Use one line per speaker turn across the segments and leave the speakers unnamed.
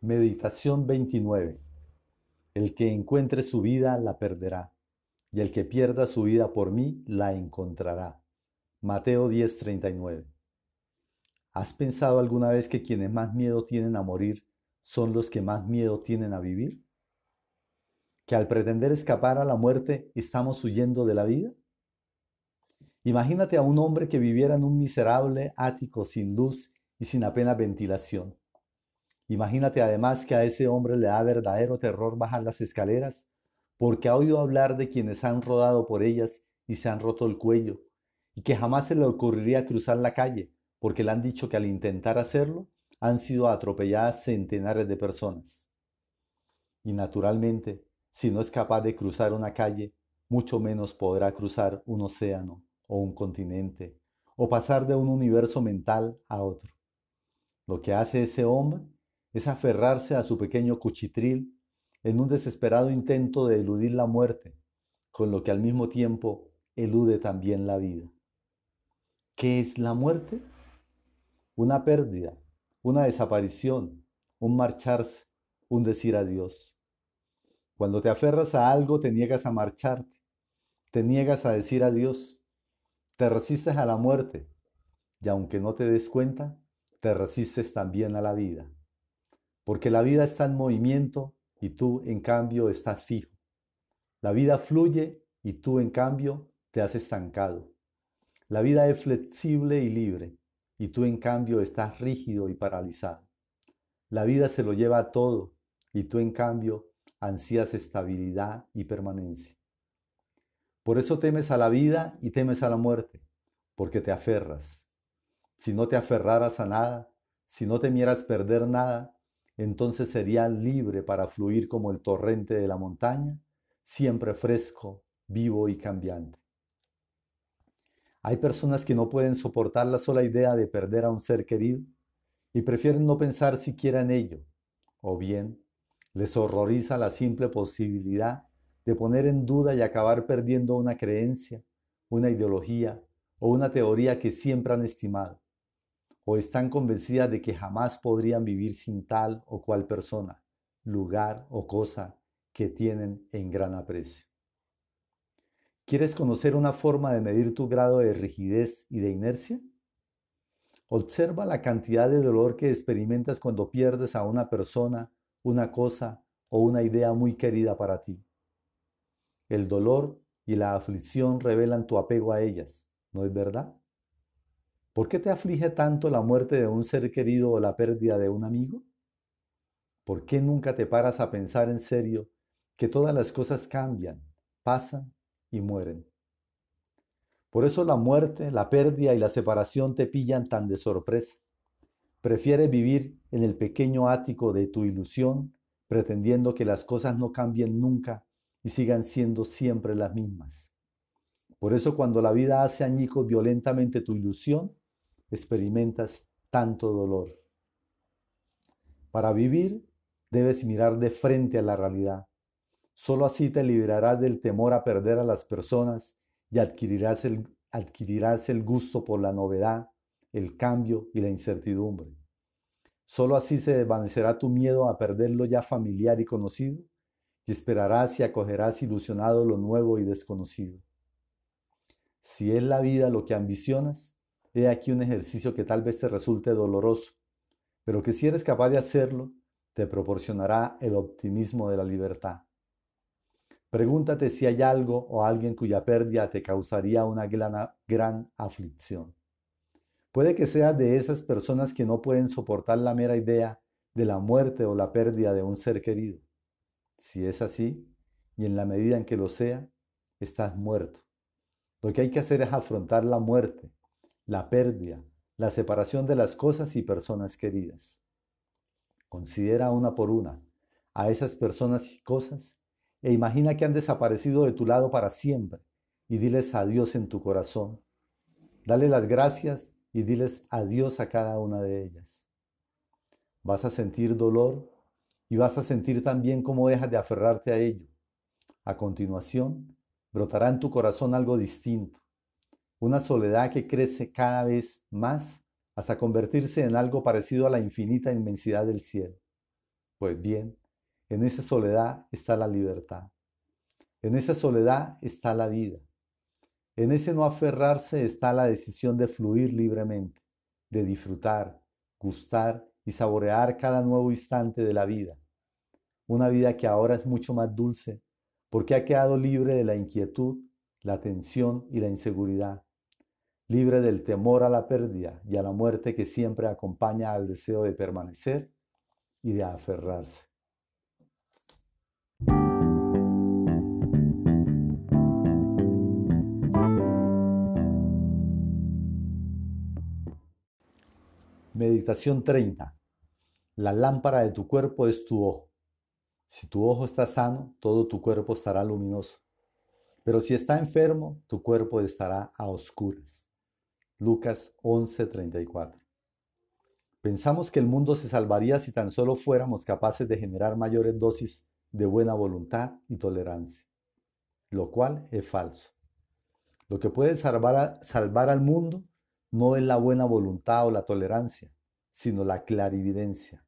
Meditación 29. El que encuentre su vida la perderá, y el que pierda su vida por mí la encontrará. Mateo 10:39. ¿Has pensado alguna vez que quienes más miedo tienen a morir son los que más miedo tienen a vivir? ¿Que al pretender escapar a la muerte estamos huyendo de la vida? Imagínate a un hombre que viviera en un miserable ático sin luz y sin apenas ventilación Imagínate además que a ese hombre le da verdadero terror bajar las escaleras, porque ha oído hablar de quienes han rodado por ellas y se han roto el cuello, y que jamás se le ocurriría cruzar la calle, porque le han dicho que al intentar hacerlo han sido atropelladas centenares de personas. Y naturalmente, si no es capaz de cruzar una calle, mucho menos podrá cruzar un océano o un continente, o pasar de un universo mental a otro. Lo que hace ese hombre es aferrarse a su pequeño cuchitril en un desesperado intento de eludir la muerte, con lo que al mismo tiempo elude también la vida. ¿Qué es la muerte? Una pérdida, una desaparición, un marcharse, un decir adiós. Cuando te aferras a algo te niegas a marcharte, te niegas a decir adiós, te resistes a la muerte y aunque no te des cuenta, te resistes también a la vida porque la vida está en movimiento y tú en cambio estás fijo. La vida fluye y tú en cambio te has estancado. La vida es flexible y libre y tú en cambio estás rígido y paralizado. La vida se lo lleva a todo y tú en cambio ansías estabilidad y permanencia. Por eso temes a la vida y temes a la muerte, porque te aferras. Si no te aferraras a nada, si no temieras perder nada, entonces sería libre para fluir como el torrente de la montaña, siempre fresco, vivo y cambiante. Hay personas que no pueden soportar la sola idea de perder a un ser querido y prefieren no pensar siquiera en ello, o bien les horroriza la simple posibilidad de poner en duda y acabar perdiendo una creencia, una ideología o una teoría que siempre han estimado o están convencidas de que jamás podrían vivir sin tal o cual persona, lugar o cosa que tienen en gran aprecio. ¿Quieres conocer una forma de medir tu grado de rigidez y de inercia? Observa la cantidad de dolor que experimentas cuando pierdes a una persona, una cosa o una idea muy querida para ti. El dolor y la aflicción revelan tu apego a ellas, ¿no es verdad? ¿Por qué te aflige tanto la muerte de un ser querido o la pérdida de un amigo? ¿Por qué nunca te paras a pensar en serio que todas las cosas cambian, pasan y mueren? Por eso la muerte, la pérdida y la separación te pillan tan de sorpresa. Prefieres vivir en el pequeño ático de tu ilusión, pretendiendo que las cosas no cambien nunca y sigan siendo siempre las mismas. Por eso cuando la vida hace añicos violentamente tu ilusión, experimentas tanto dolor. Para vivir debes mirar de frente a la realidad. Solo así te liberarás del temor a perder a las personas y adquirirás el, adquirirás el gusto por la novedad, el cambio y la incertidumbre. Solo así se desvanecerá tu miedo a perder lo ya familiar y conocido y esperarás y acogerás ilusionado lo nuevo y desconocido. Si es la vida lo que ambicionas, He aquí un ejercicio que tal vez te resulte doloroso, pero que si eres capaz de hacerlo, te proporcionará el optimismo de la libertad. Pregúntate si hay algo o alguien cuya pérdida te causaría una gran, gran aflicción. Puede que seas de esas personas que no pueden soportar la mera idea de la muerte o la pérdida de un ser querido. Si es así, y en la medida en que lo sea, estás muerto. Lo que hay que hacer es afrontar la muerte, la pérdida, la separación de las cosas y personas queridas. Considera una por una a esas personas y cosas e imagina que han desaparecido de tu lado para siempre y diles adiós en tu corazón. Dale las gracias y diles adiós a cada una de ellas. Vas a sentir dolor y vas a sentir también cómo dejas de aferrarte a ello. A continuación, brotará en tu corazón algo distinto, una soledad que crece cada vez más hasta convertirse en algo parecido a la infinita inmensidad del cielo. Pues bien, en esa soledad está la libertad. En esa soledad está la vida. En ese no aferrarse está la decisión de fluir libremente, de disfrutar, gustar y saborear cada nuevo instante de la vida. Una vida que ahora es mucho más dulce porque ha quedado libre de la inquietud, la tensión y la inseguridad, libre del temor a la pérdida y a la muerte que siempre acompaña al deseo de permanecer y de aferrarse. Meditación 30. La lámpara de tu cuerpo es tu ojo. Si tu ojo está sano, todo tu cuerpo estará luminoso. Pero si está enfermo, tu cuerpo estará a oscuras. Lucas 11:34. Pensamos que el mundo se salvaría si tan solo fuéramos capaces de generar mayores dosis de buena voluntad y tolerancia, lo cual es falso. Lo que puede salvar, salvar al mundo no es la buena voluntad o la tolerancia, sino la clarividencia.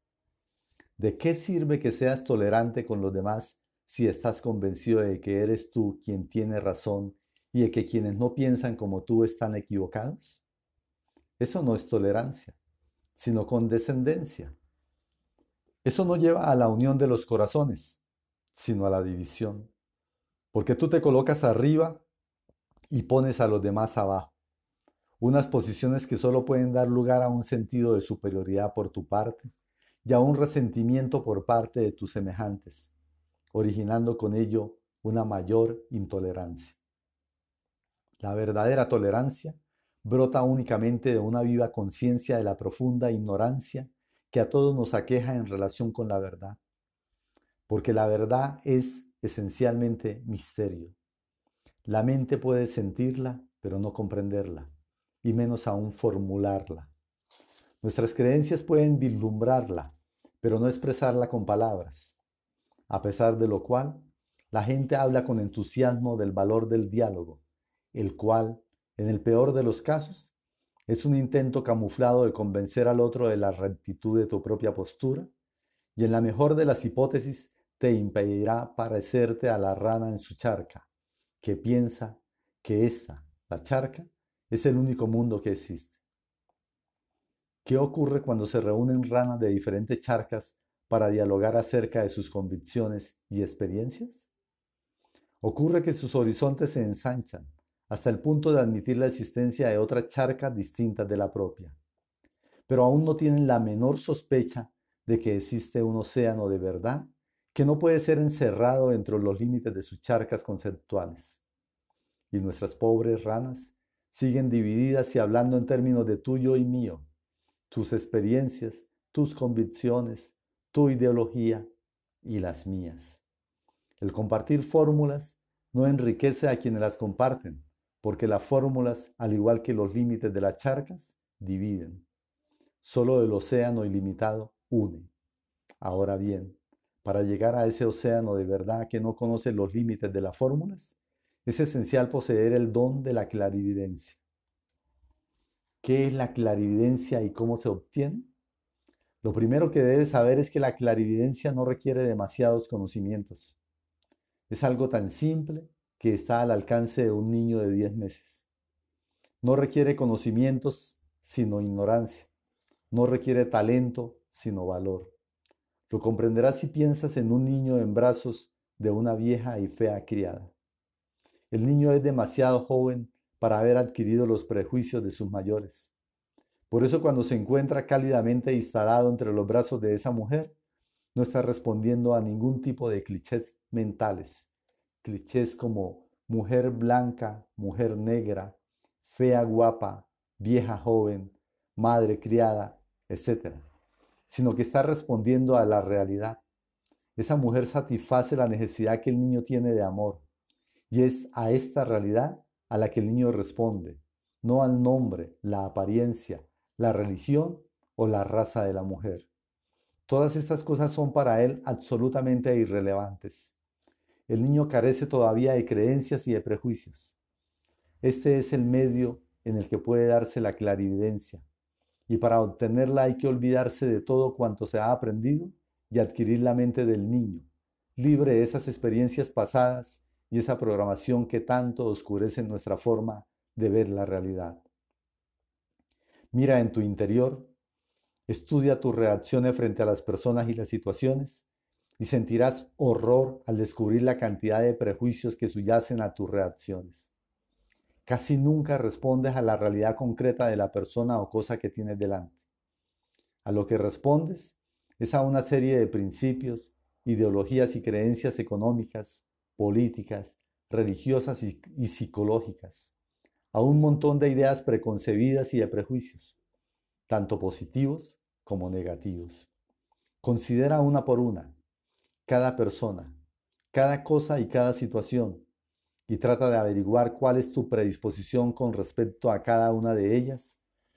¿De qué sirve que seas tolerante con los demás si estás convencido de que eres tú quien tiene razón y de que quienes no piensan como tú están equivocados? Eso no es tolerancia, sino condescendencia. Eso no lleva a la unión de los corazones, sino a la división. Porque tú te colocas arriba y pones a los demás abajo unas posiciones que solo pueden dar lugar a un sentido de superioridad por tu parte y a un resentimiento por parte de tus semejantes, originando con ello una mayor intolerancia. La verdadera tolerancia brota únicamente de una viva conciencia de la profunda ignorancia que a todos nos aqueja en relación con la verdad, porque la verdad es esencialmente misterio. La mente puede sentirla, pero no comprenderla y menos aún formularla. Nuestras creencias pueden vislumbrarla, pero no expresarla con palabras, a pesar de lo cual la gente habla con entusiasmo del valor del diálogo, el cual, en el peor de los casos, es un intento camuflado de convencer al otro de la rectitud de tu propia postura, y en la mejor de las hipótesis te impedirá parecerte a la rana en su charca, que piensa que esta, la charca, es el único mundo que existe. ¿Qué ocurre cuando se reúnen ranas de diferentes charcas para dialogar acerca de sus convicciones y experiencias? Ocurre que sus horizontes se ensanchan hasta el punto de admitir la existencia de otras charcas distintas de la propia, pero aún no tienen la menor sospecha de que existe un océano de verdad que no puede ser encerrado entre los límites de sus charcas conceptuales. Y nuestras pobres ranas siguen divididas y hablando en términos de tuyo y mío, tus experiencias, tus convicciones, tu ideología y las mías. El compartir fórmulas no enriquece a quienes las comparten, porque las fórmulas, al igual que los límites de las charcas, dividen. Solo el océano ilimitado une. Ahora bien, para llegar a ese océano de verdad que no conoce los límites de las fórmulas, es esencial poseer el don de la clarividencia. ¿Qué es la clarividencia y cómo se obtiene? Lo primero que debes saber es que la clarividencia no requiere demasiados conocimientos. Es algo tan simple que está al alcance de un niño de 10 meses. No requiere conocimientos sino ignorancia. No requiere talento sino valor. Lo comprenderás si piensas en un niño en brazos de una vieja y fea criada. El niño es demasiado joven para haber adquirido los prejuicios de sus mayores. Por eso cuando se encuentra cálidamente instalado entre los brazos de esa mujer, no está respondiendo a ningún tipo de clichés mentales. Clichés como mujer blanca, mujer negra, fea guapa, vieja joven, madre criada, etc. Sino que está respondiendo a la realidad. Esa mujer satisface la necesidad que el niño tiene de amor, y es a esta realidad a la que el niño responde, no al nombre, la apariencia, la religión o la raza de la mujer. Todas estas cosas son para él absolutamente irrelevantes. El niño carece todavía de creencias y de prejuicios. Este es el medio en el que puede darse la clarividencia, y para obtenerla hay que olvidarse de todo cuanto se ha aprendido y adquirir la mente del niño, libre de esas experiencias pasadas y esa programación que tanto oscurece nuestra forma de ver la realidad. Mira en tu interior, estudia tus reacciones frente a las personas y las situaciones y sentirás horror al descubrir la cantidad de prejuicios que subyacen a tus reacciones. Casi nunca respondes a la realidad concreta de la persona o cosa que tienes delante. A lo que respondes es a una serie de principios, ideologías y creencias económicas, políticas, religiosas y, psicológicas, a un montón de ideas preconcebidas y de prejuicios, tanto positivos como negativos. Considera una por una cada persona, cada cosa y cada situación, y trata de averiguar cuál es tu predisposición con respecto a cada una de ellas,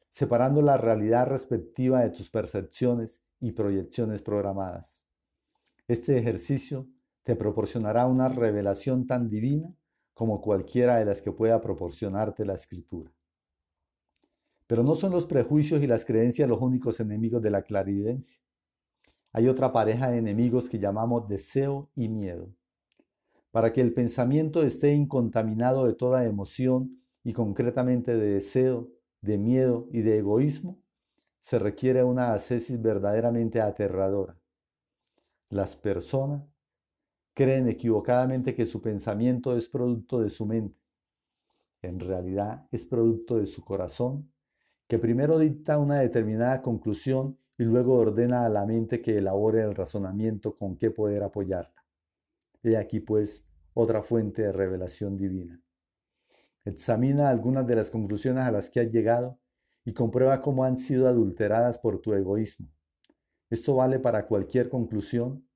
separando la realidad respectiva de tus percepciones y proyecciones programadas. Este ejercicio te proporcionará una revelación tan divina como cualquiera de las que pueda proporcionarte la escritura. Pero no son los prejuicios y las creencias los únicos enemigos de la clarividencia. Hay otra pareja de enemigos que llamamos deseo y miedo. Para que el pensamiento esté incontaminado de toda emoción y concretamente de deseo, de miedo y de egoísmo, se requiere una ascesis verdaderamente aterradora. Las personas creen equivocadamente que su pensamiento es producto de su mente. En realidad es producto de su corazón, que primero dicta una determinada conclusión y luego ordena a la mente que elabore el razonamiento con qué poder apoyarla. He aquí pues otra fuente de revelación divina. Examina algunas de las conclusiones a las que has llegado y comprueba cómo han sido adulteradas por tu egoísmo. Esto vale para cualquier conclusión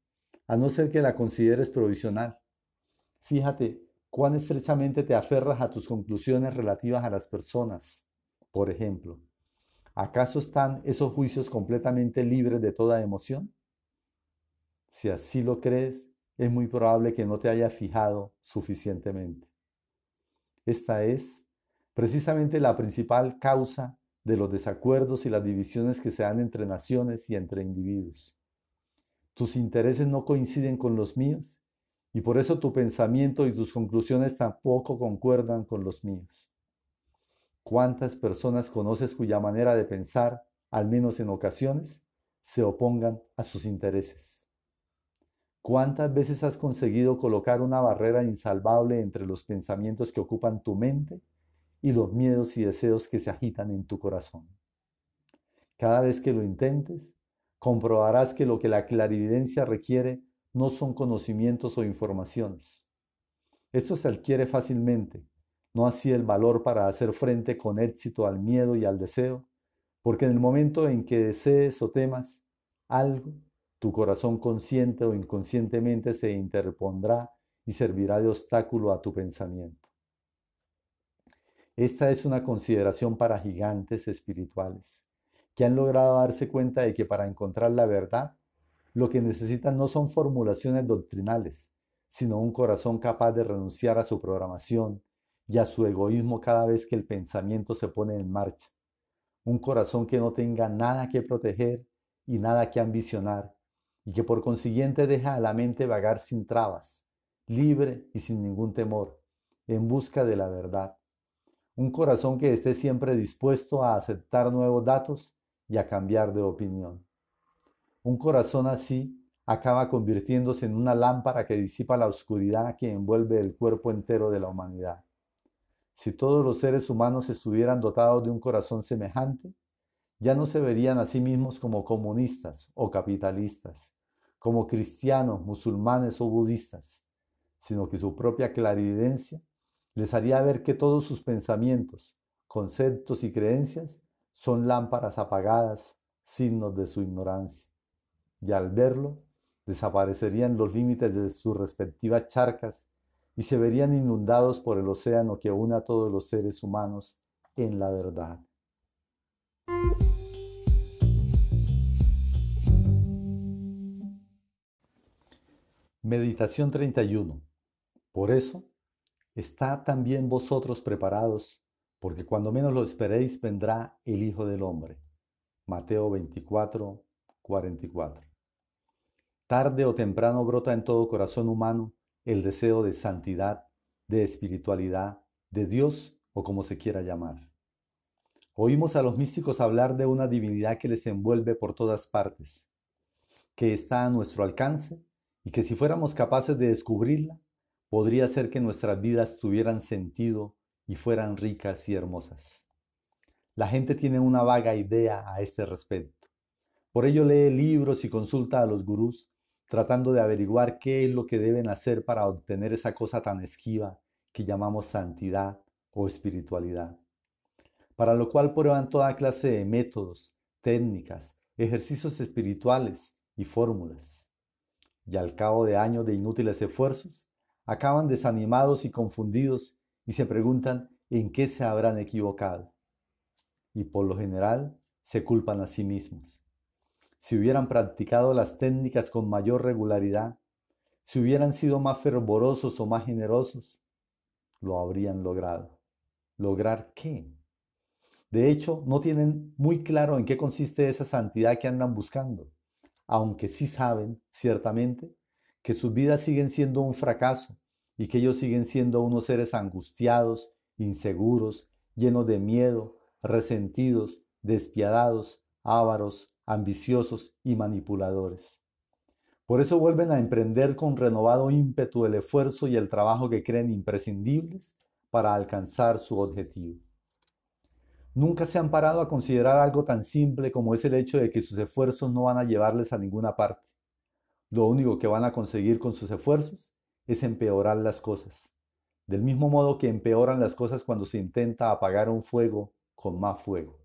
a no ser que la consideres provisional. Fíjate cuán estrechamente te aferras a tus conclusiones relativas a las personas. Por ejemplo, ¿acaso están esos juicios completamente libres de toda emoción? Si así lo crees, es muy probable que no te haya fijado suficientemente. Esta es precisamente la principal causa de los desacuerdos y las divisiones que se dan entre naciones y entre individuos. Tus intereses no coinciden con los míos y por eso tu pensamiento y tus conclusiones tampoco concuerdan con los míos. ¿Cuántas personas conoces cuya manera de pensar, al menos en ocasiones, se opongan a sus intereses? ¿Cuántas veces has conseguido colocar una barrera insalvable entre los pensamientos que ocupan tu mente y los miedos y deseos que se agitan en tu corazón? Cada vez que lo intentes, comprobarás que lo que la clarividencia requiere no son conocimientos o informaciones. Esto se adquiere fácilmente, no así el valor para hacer frente con éxito al miedo y al deseo, porque en el momento en que desees o temas algo, tu corazón consciente o inconscientemente se interpondrá y servirá de obstáculo a tu pensamiento. Esta es una consideración para gigantes espirituales que han logrado darse cuenta de que para encontrar la verdad, lo que necesitan no son formulaciones doctrinales, sino un corazón capaz de renunciar a su programación y a su egoísmo cada vez que el pensamiento se pone en marcha. Un corazón que no tenga nada que proteger y nada que ambicionar, y que por consiguiente deja a la mente vagar sin trabas, libre y sin ningún temor, en busca de la verdad. Un corazón que esté siempre dispuesto a aceptar nuevos datos y a cambiar de opinión. Un corazón así acaba convirtiéndose en una lámpara que disipa la oscuridad que envuelve el cuerpo entero de la humanidad. Si todos los seres humanos estuvieran dotados de un corazón semejante, ya no se verían a sí mismos como comunistas o capitalistas, como cristianos, musulmanes o budistas, sino que su propia clarividencia les haría ver que todos sus pensamientos, conceptos y creencias son lámparas apagadas, signos de su ignorancia. Y al verlo, desaparecerían los límites de sus respectivas charcas y se verían inundados por el océano que une a todos los seres humanos en la verdad. Meditación 31. Por eso, está también vosotros preparados porque cuando menos lo esperéis vendrá el Hijo del Hombre. Mateo 24, 44. Tarde o temprano brota en todo corazón humano el deseo de santidad, de espiritualidad, de Dios o como se quiera llamar. Oímos a los místicos hablar de una divinidad que les envuelve por todas partes, que está a nuestro alcance y que si fuéramos capaces de descubrirla, podría ser que nuestras vidas tuvieran sentido y fueran ricas y hermosas. La gente tiene una vaga idea a este respecto. Por ello lee libros y consulta a los gurús tratando de averiguar qué es lo que deben hacer para obtener esa cosa tan esquiva que llamamos santidad o espiritualidad. Para lo cual prueban toda clase de métodos, técnicas, ejercicios espirituales y fórmulas. Y al cabo de años de inútiles esfuerzos, acaban desanimados y confundidos y se preguntan en qué se habrán equivocado. Y por lo general se culpan a sí mismos si hubieran practicado las técnicas con mayor regularidad, si hubieran sido más fervorosos o más generosos, lo habrían logrado. ¿Lograr qué? De hecho, no tienen muy claro en qué consiste esa santidad que andan buscando, aunque sí saben, ciertamente, que sus vidas siguen siendo un fracaso y que ellos siguen siendo unos seres angustiados, inseguros, llenos de miedo, resentidos, despiadados, ávaros, ambiciosos y manipuladores. Por eso vuelven a emprender con renovado ímpetu el esfuerzo y el trabajo que creen imprescindibles para alcanzar su objetivo. Nunca se han parado a considerar algo tan simple como es el hecho de que sus esfuerzos no van a llevarles a ninguna parte. Lo único que van a conseguir con sus esfuerzos es empeorar las cosas, del mismo modo que empeoran las cosas cuando se intenta apagar un fuego con más fuego.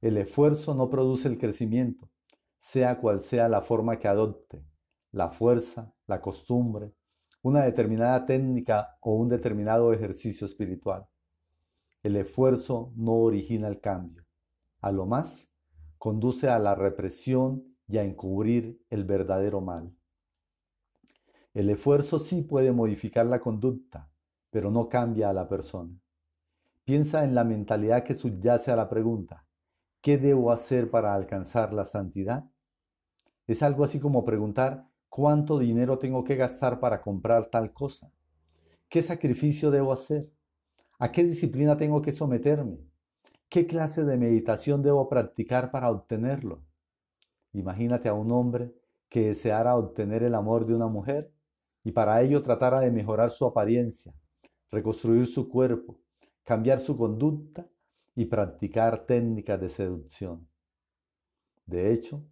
El esfuerzo no produce el crecimiento, sea cual sea la forma que adopte, la fuerza, la costumbre, una determinada técnica o un determinado ejercicio espiritual. El esfuerzo no origina el cambio. A lo más, conduce a la represión y a encubrir el verdadero mal. El esfuerzo sí puede modificar la conducta, pero no cambia a la persona. Piensa en la mentalidad que subyace a la pregunta, ¿Qué debo hacer para alcanzar la santidad? Es algo así como preguntar, ¿cuánto dinero tengo que gastar para comprar tal cosa? ¿Qué sacrificio debo hacer? ¿A qué disciplina tengo que someterme? ¿Qué clase de meditación debo practicar para obtenerlo? Imagínate a un hombre que deseara obtener el amor de una mujer y para ello tratara de mejorar su apariencia, reconstruir su cuerpo, cambiar su conducta y practicar técnicas de seducción. De hecho,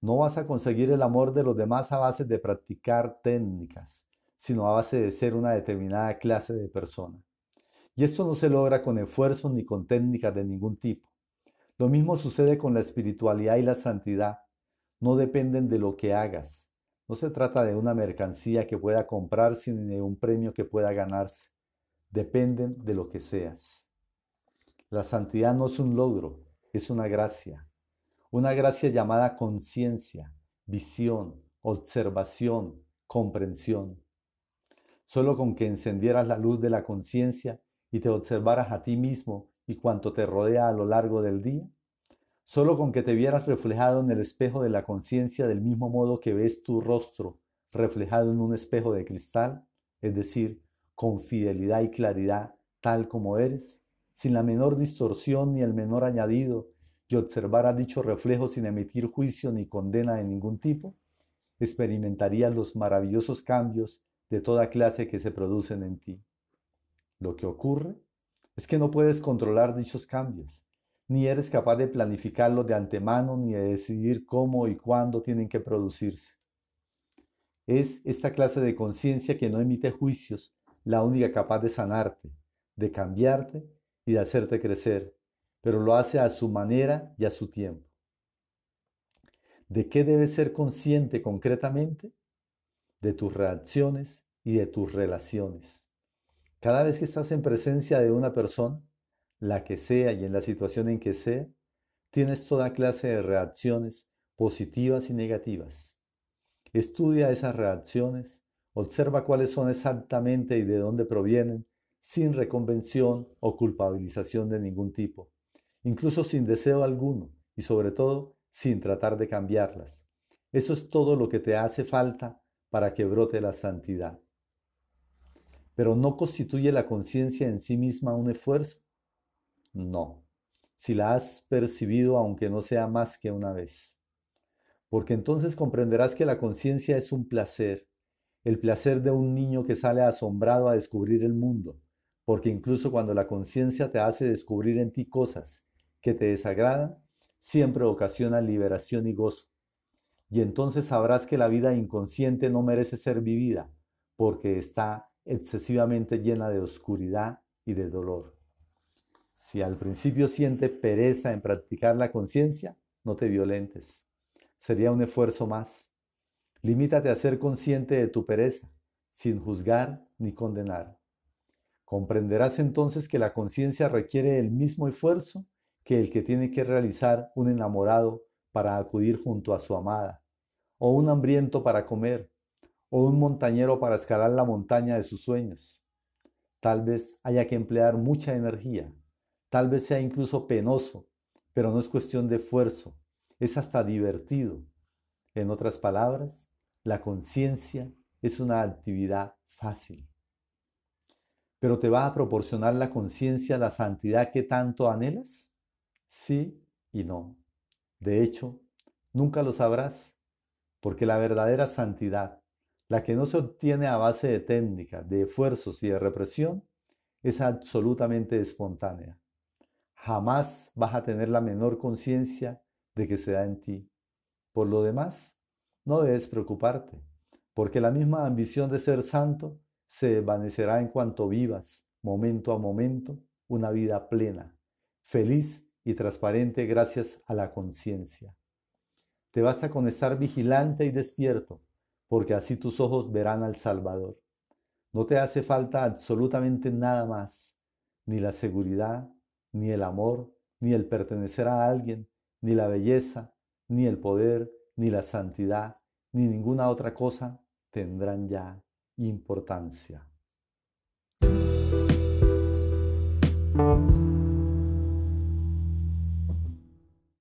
no vas a conseguir el amor de los demás a base de practicar técnicas, sino a base de ser una determinada clase de persona. Y esto no se logra con esfuerzos ni con técnicas de ningún tipo. Lo mismo sucede con la espiritualidad y la santidad. No dependen de lo que hagas. No se trata de una mercancía que pueda comprarse ni de un premio que pueda ganarse. Dependen de lo que seas. La santidad no es un logro, es una gracia. Una gracia llamada conciencia, visión, observación, comprensión. Solo con que encendieras la luz de la conciencia y te observaras a ti mismo y cuanto te rodea a lo largo del día, solo con que te vieras reflejado en el espejo de la conciencia del mismo modo que ves tu rostro reflejado en un espejo de cristal, es decir, con fidelidad y claridad tal como eres, sin la menor distorsión ni el menor añadido, y observara dicho reflejo sin emitir juicio ni condena de ningún tipo, experimentarías los maravillosos cambios de toda clase que se producen en ti. Lo que ocurre es que no puedes controlar dichos cambios, ni eres capaz de planificarlos de antemano ni de decidir cómo y cuándo tienen que producirse. Es esta clase de conciencia que no emite juicios la única capaz de sanarte, de cambiarte y de hacerte crecer, pero lo hace a su manera y a su tiempo. ¿De qué debes ser consciente concretamente? De tus reacciones y de tus relaciones. Cada vez que estás en presencia de una persona, la que sea y en la situación en que sea, tienes toda clase de reacciones positivas y negativas. Estudia esas reacciones, observa cuáles son exactamente y de dónde provienen sin reconvención o culpabilización de ningún tipo, incluso sin deseo alguno y sobre todo sin tratar de cambiarlas. Eso es todo lo que te hace falta para que brote la santidad. Pero ¿no constituye la conciencia en sí misma un esfuerzo? No, si la has percibido aunque no sea más que una vez. Porque entonces comprenderás que la conciencia es un placer, el placer de un niño que sale asombrado a descubrir el mundo, porque incluso cuando la conciencia te hace descubrir en ti cosas que te desagradan, siempre ocasiona liberación y gozo. Y entonces sabrás que la vida inconsciente no merece ser vivida, porque está excesivamente llena de oscuridad y de dolor. Si al principio sientes pereza en practicar la conciencia, no te violentes. Sería un esfuerzo más. Limítate a ser consciente de tu pereza, sin juzgar ni condenar. Comprenderás entonces que la conciencia requiere el mismo esfuerzo que el que tiene que realizar un enamorado para acudir junto a su amada, o un hambriento para comer, o un montañero para escalar la montaña de sus sueños. Tal vez haya que emplear mucha energía, tal vez sea incluso penoso, pero no es cuestión de esfuerzo, es hasta divertido. En otras palabras, la conciencia es una actividad fácil. ¿Pero te va a proporcionar la conciencia la santidad que tanto anhelas? Sí y no. De hecho, nunca lo sabrás, porque la verdadera santidad, la que no se obtiene a base de técnica, de esfuerzos y de represión, es absolutamente espontánea. Jamás vas a tener la menor conciencia de que se da en ti. Por lo demás, no debes preocuparte, porque la misma ambición de ser santo se desvanecerá en cuanto vivas, momento a momento, una vida plena, feliz y transparente gracias a la conciencia. Te basta con estar vigilante y despierto, porque así tus ojos verán al Salvador. No te hace falta absolutamente nada más, ni la seguridad, ni el amor, ni el pertenecer a alguien, ni la belleza, ni el poder, ni la santidad, ni ninguna otra cosa tendrán ya importancia.